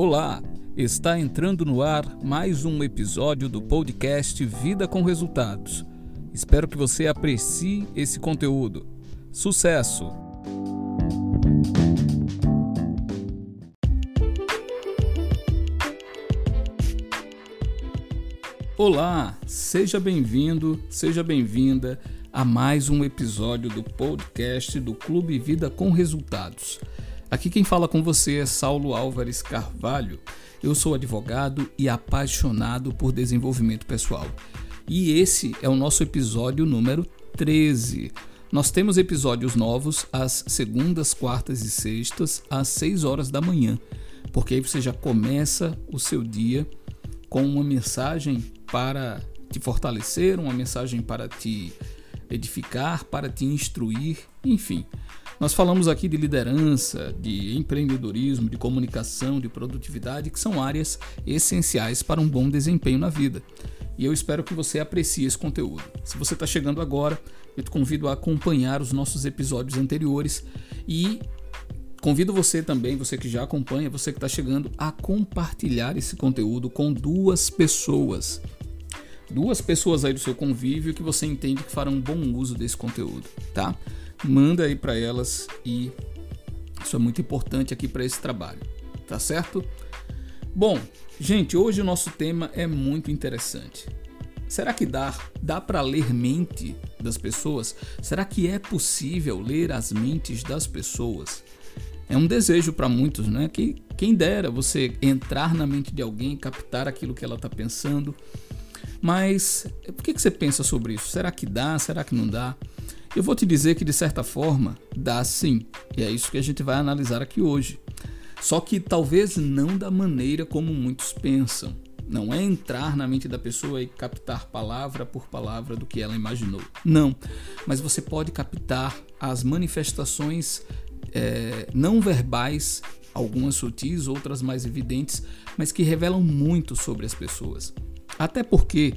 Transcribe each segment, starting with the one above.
Olá, está entrando no ar mais um episódio do podcast Vida com Resultados. Espero que você aprecie esse conteúdo. Sucesso! Olá, seja bem-vindo, seja bem-vinda a mais um episódio do podcast do Clube Vida com Resultados. Aqui quem fala com você é Saulo Álvares Carvalho. Eu sou advogado e apaixonado por desenvolvimento pessoal. E esse é o nosso episódio número 13. Nós temos episódios novos às segundas, quartas e sextas, às 6 horas da manhã, porque aí você já começa o seu dia com uma mensagem para te fortalecer, uma mensagem para te edificar, para te instruir, enfim. Nós falamos aqui de liderança, de empreendedorismo, de comunicação, de produtividade, que são áreas essenciais para um bom desempenho na vida. E eu espero que você aprecie esse conteúdo. Se você está chegando agora, eu te convido a acompanhar os nossos episódios anteriores e convido você também, você que já acompanha, você que está chegando, a compartilhar esse conteúdo com duas pessoas. Duas pessoas aí do seu convívio que você entende que farão bom uso desse conteúdo, tá? manda aí para elas e isso é muito importante aqui para esse trabalho, tá certo? Bom, gente, hoje o nosso tema é muito interessante. Será que dá, dá para ler mente das pessoas? Será que é possível ler as mentes das pessoas? É um desejo para muitos, né? Que quem dera você entrar na mente de alguém, captar aquilo que ela está pensando. Mas por que, que você pensa sobre isso? Será que dá? Será que não dá? Eu vou te dizer que de certa forma dá sim, e é isso que a gente vai analisar aqui hoje. Só que talvez não da maneira como muitos pensam. Não é entrar na mente da pessoa e captar palavra por palavra do que ela imaginou. Não. Mas você pode captar as manifestações é, não verbais, algumas sutis, outras mais evidentes, mas que revelam muito sobre as pessoas. Até porque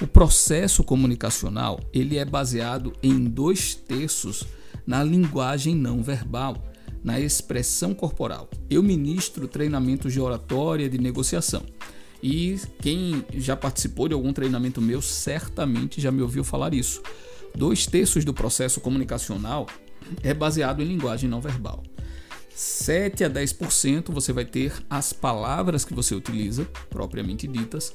o processo comunicacional ele é baseado em dois terços na linguagem não verbal, na expressão corporal. Eu ministro treinamentos de oratória, de negociação. E quem já participou de algum treinamento meu certamente já me ouviu falar isso. Dois terços do processo comunicacional é baseado em linguagem não verbal. 7 a 10% você vai ter as palavras que você utiliza, propriamente ditas,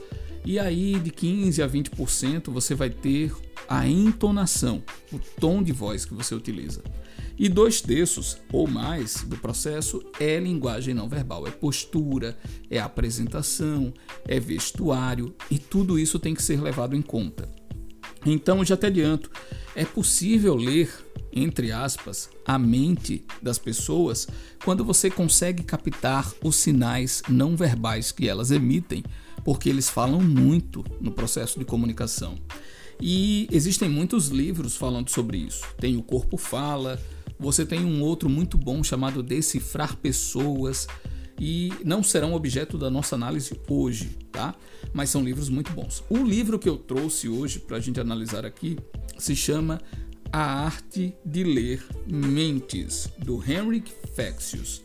e aí, de 15 a 20%, você vai ter a entonação, o tom de voz que você utiliza. E dois terços ou mais do processo é linguagem não verbal, é postura, é apresentação, é vestuário e tudo isso tem que ser levado em conta. Então, já te adianto, é possível ler, entre aspas, a mente das pessoas quando você consegue captar os sinais não verbais que elas emitem porque eles falam muito no processo de comunicação. E existem muitos livros falando sobre isso. Tem O Corpo Fala, você tem um outro muito bom chamado Decifrar Pessoas, e não serão objeto da nossa análise hoje, tá? Mas são livros muito bons. O livro que eu trouxe hoje para a gente analisar aqui se chama A Arte de Ler Mentes, do Henrik Fexius.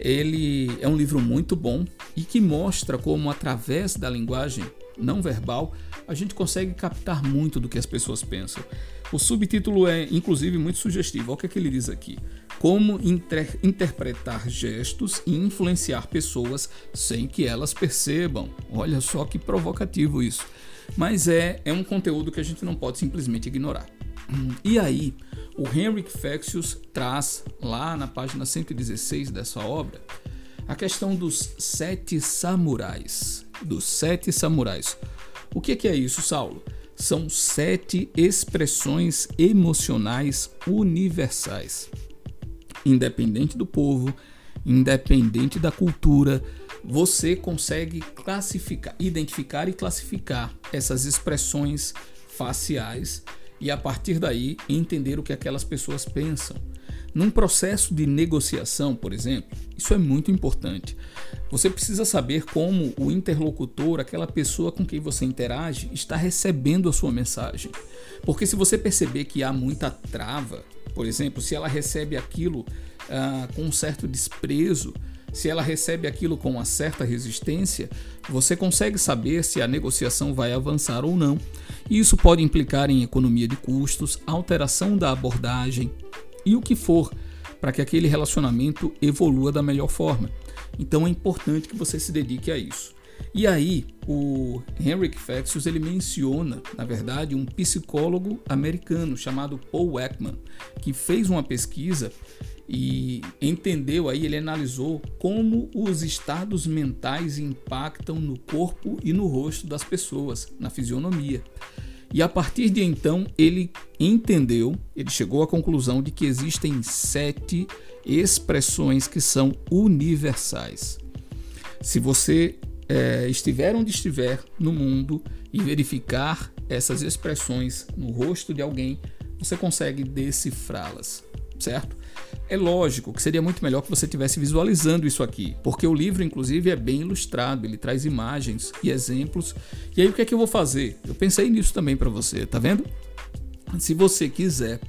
Ele é um livro muito bom e que mostra como, através da linguagem não verbal, a gente consegue captar muito do que as pessoas pensam. O subtítulo é, inclusive, muito sugestivo. Olha o que, é que ele diz aqui: Como inter interpretar gestos e influenciar pessoas sem que elas percebam. Olha só que provocativo isso. Mas é, é um conteúdo que a gente não pode simplesmente ignorar. E aí, o Henrik Fexius traz lá na página 116 dessa obra a questão dos sete samurais. Dos sete samurais. O que é isso, Saulo? São sete expressões emocionais universais. Independente do povo, independente da cultura, você consegue classificar, identificar e classificar essas expressões faciais e a partir daí entender o que aquelas pessoas pensam. Num processo de negociação, por exemplo, isso é muito importante. Você precisa saber como o interlocutor, aquela pessoa com quem você interage, está recebendo a sua mensagem. Porque se você perceber que há muita trava, por exemplo, se ela recebe aquilo ah, com um certo desprezo, se ela recebe aquilo com uma certa resistência, você consegue saber se a negociação vai avançar ou não. E isso pode implicar em economia de custos, alteração da abordagem e o que for para que aquele relacionamento evolua da melhor forma. Então é importante que você se dedique a isso. E aí, o Henrik Fexus ele menciona, na verdade, um psicólogo americano chamado Paul Ekman, que fez uma pesquisa e entendeu aí, ele analisou como os estados mentais impactam no corpo e no rosto das pessoas, na fisionomia. E a partir de então ele entendeu, ele chegou à conclusão de que existem sete expressões que são universais. Se você é, estiver onde estiver no mundo e verificar essas expressões no rosto de alguém, você consegue decifrá-las, certo? É lógico que seria muito melhor que você estivesse visualizando isso aqui, porque o livro, inclusive, é bem ilustrado, ele traz imagens e exemplos. E aí, o que é que eu vou fazer? Eu pensei nisso também para você, tá vendo? Se você quiser,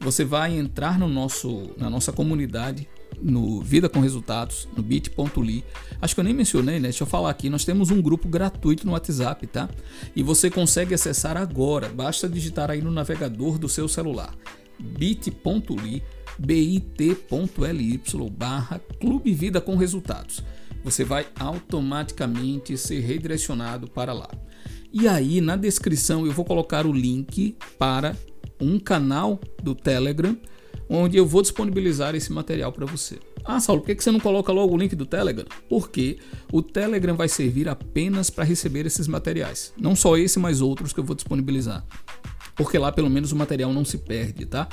você vai entrar no nosso, na nossa comunidade no Vida com Resultados, no bit.ly. Acho que eu nem mencionei, né? Deixa eu falar aqui. Nós temos um grupo gratuito no WhatsApp, tá? E você consegue acessar agora. Basta digitar aí no navegador do seu celular bit.ly bit.ly barra Clube Vida com Resultados. Você vai automaticamente ser redirecionado para lá. E aí na descrição eu vou colocar o link para um canal do Telegram onde eu vou disponibilizar esse material para você. Ah, Saulo, por que você não coloca logo o link do Telegram? Porque o Telegram vai servir apenas para receber esses materiais. Não só esse, mas outros que eu vou disponibilizar. Porque lá pelo menos o material não se perde, tá?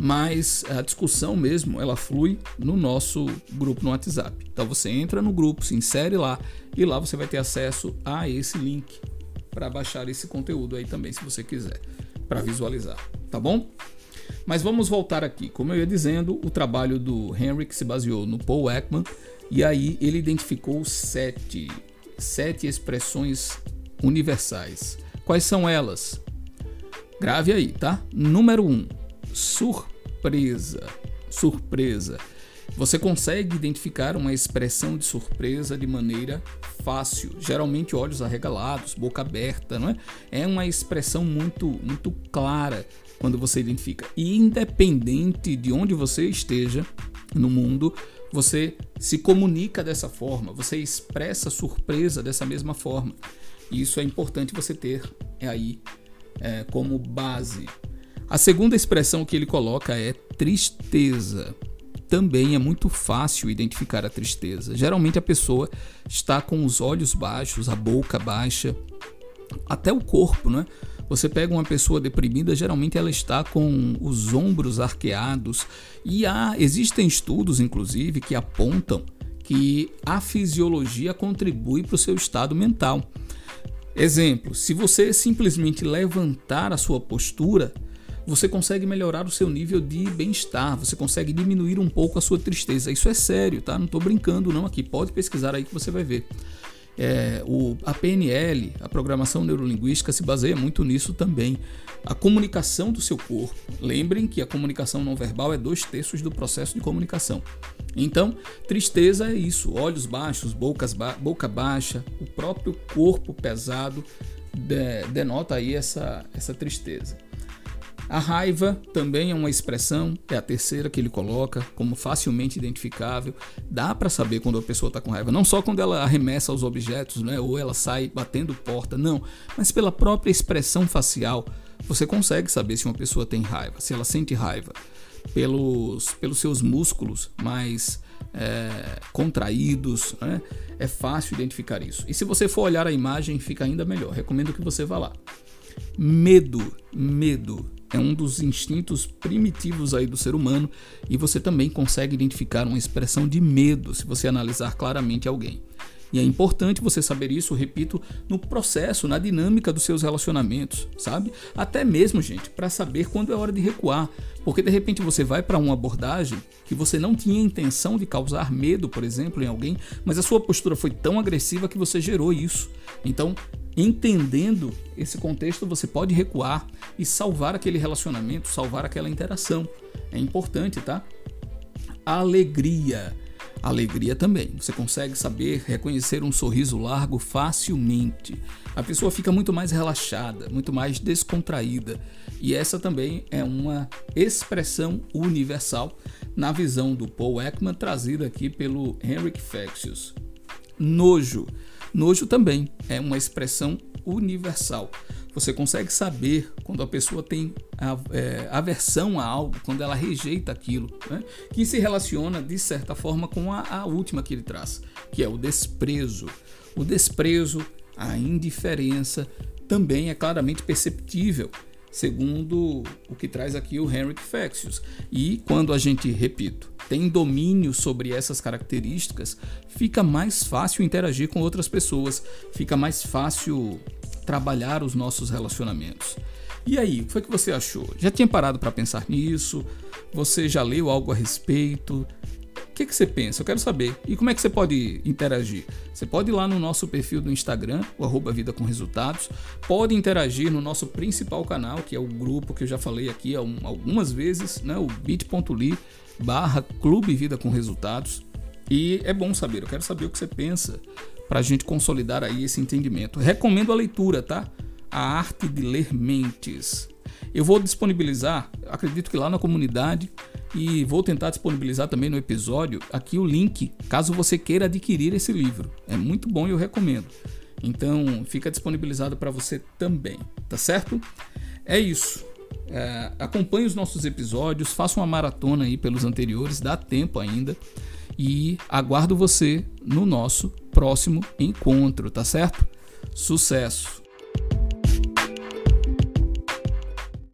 mas a discussão mesmo ela flui no nosso grupo no WhatsApp. Então você entra no grupo, se insere lá e lá você vai ter acesso a esse link para baixar esse conteúdo aí também, se você quiser, para visualizar, tá bom? Mas vamos voltar aqui. Como eu ia dizendo, o trabalho do Henrik se baseou no Paul Ekman e aí ele identificou sete, sete expressões universais. Quais são elas? Grave aí, tá? Número um, surpresa. Surpresa. Você consegue identificar uma expressão de surpresa de maneira fácil, geralmente olhos arregalados, boca aberta, não é? É uma expressão muito muito clara quando você identifica. E independente de onde você esteja no mundo, você se comunica dessa forma, você expressa surpresa dessa mesma forma. E isso é importante você ter aí é, como base a segunda expressão que ele coloca é tristeza. Também é muito fácil identificar a tristeza. Geralmente a pessoa está com os olhos baixos, a boca baixa, até o corpo, né? Você pega uma pessoa deprimida, geralmente ela está com os ombros arqueados e há, existem estudos, inclusive, que apontam que a fisiologia contribui para o seu estado mental. Exemplo: se você simplesmente levantar a sua postura, você consegue melhorar o seu nível de bem-estar, você consegue diminuir um pouco a sua tristeza. Isso é sério, tá? Não estou brincando não aqui. Pode pesquisar aí que você vai ver. É, o, a PNL, a programação neurolinguística, se baseia muito nisso também. A comunicação do seu corpo. Lembrem que a comunicação não verbal é dois terços do processo de comunicação. Então, tristeza é isso: olhos baixos, bocas ba boca baixa, o próprio corpo pesado de, denota aí essa, essa tristeza. A raiva também é uma expressão, é a terceira que ele coloca como facilmente identificável. Dá para saber quando a pessoa está com raiva, não só quando ela arremessa os objetos, né, ou ela sai batendo porta, não, mas pela própria expressão facial. Você consegue saber se uma pessoa tem raiva, se ela sente raiva, pelos, pelos seus músculos mais é, contraídos. Né? É fácil identificar isso. E se você for olhar a imagem, fica ainda melhor. Recomendo que você vá lá. Medo, medo é um dos instintos primitivos aí do ser humano e você também consegue identificar uma expressão de medo se você analisar claramente alguém. E é importante você saber isso, repito, no processo, na dinâmica dos seus relacionamentos, sabe? Até mesmo, gente, para saber quando é hora de recuar. Porque de repente você vai para uma abordagem que você não tinha intenção de causar medo, por exemplo, em alguém, mas a sua postura foi tão agressiva que você gerou isso. Então, entendendo esse contexto, você pode recuar e salvar aquele relacionamento, salvar aquela interação. É importante, tá? Alegria. Alegria também. Você consegue saber reconhecer um sorriso largo facilmente. A pessoa fica muito mais relaxada, muito mais descontraída. E essa também é uma expressão universal na visão do Paul Ekman trazida aqui pelo Henrik Fexeus. Nojo. Nojo também é uma expressão universal. Você consegue saber quando a pessoa tem é, aversão a algo, quando ela rejeita aquilo, né? que se relaciona de certa forma com a, a última que ele traz, que é o desprezo. O desprezo, a indiferença, também é claramente perceptível segundo o que traz aqui o Henrik Fexeus. E quando a gente, repito, tem domínio sobre essas características, fica mais fácil interagir com outras pessoas, fica mais fácil trabalhar os nossos relacionamentos. E aí, o que foi que você achou? Já tinha parado para pensar nisso? Você já leu algo a respeito? O que, que você pensa? Eu quero saber. E como é que você pode interagir? Você pode ir lá no nosso perfil do Instagram, o arroba Vida com Resultados. Pode interagir no nosso principal canal, que é o grupo que eu já falei aqui algumas vezes, né? o bit.ly barra Clube Vida com Resultados. E é bom saber, eu quero saber o que você pensa para a gente consolidar aí esse entendimento. Recomendo a leitura, tá? A Arte de Ler Mentes. Eu vou disponibilizar, acredito que lá na comunidade, e vou tentar disponibilizar também no episódio aqui o link, caso você queira adquirir esse livro. É muito bom e eu recomendo. Então fica disponibilizado para você também, tá certo? É isso. É, acompanhe os nossos episódios, faça uma maratona aí pelos anteriores, dá tempo ainda. E aguardo você no nosso próximo encontro, tá certo? Sucesso!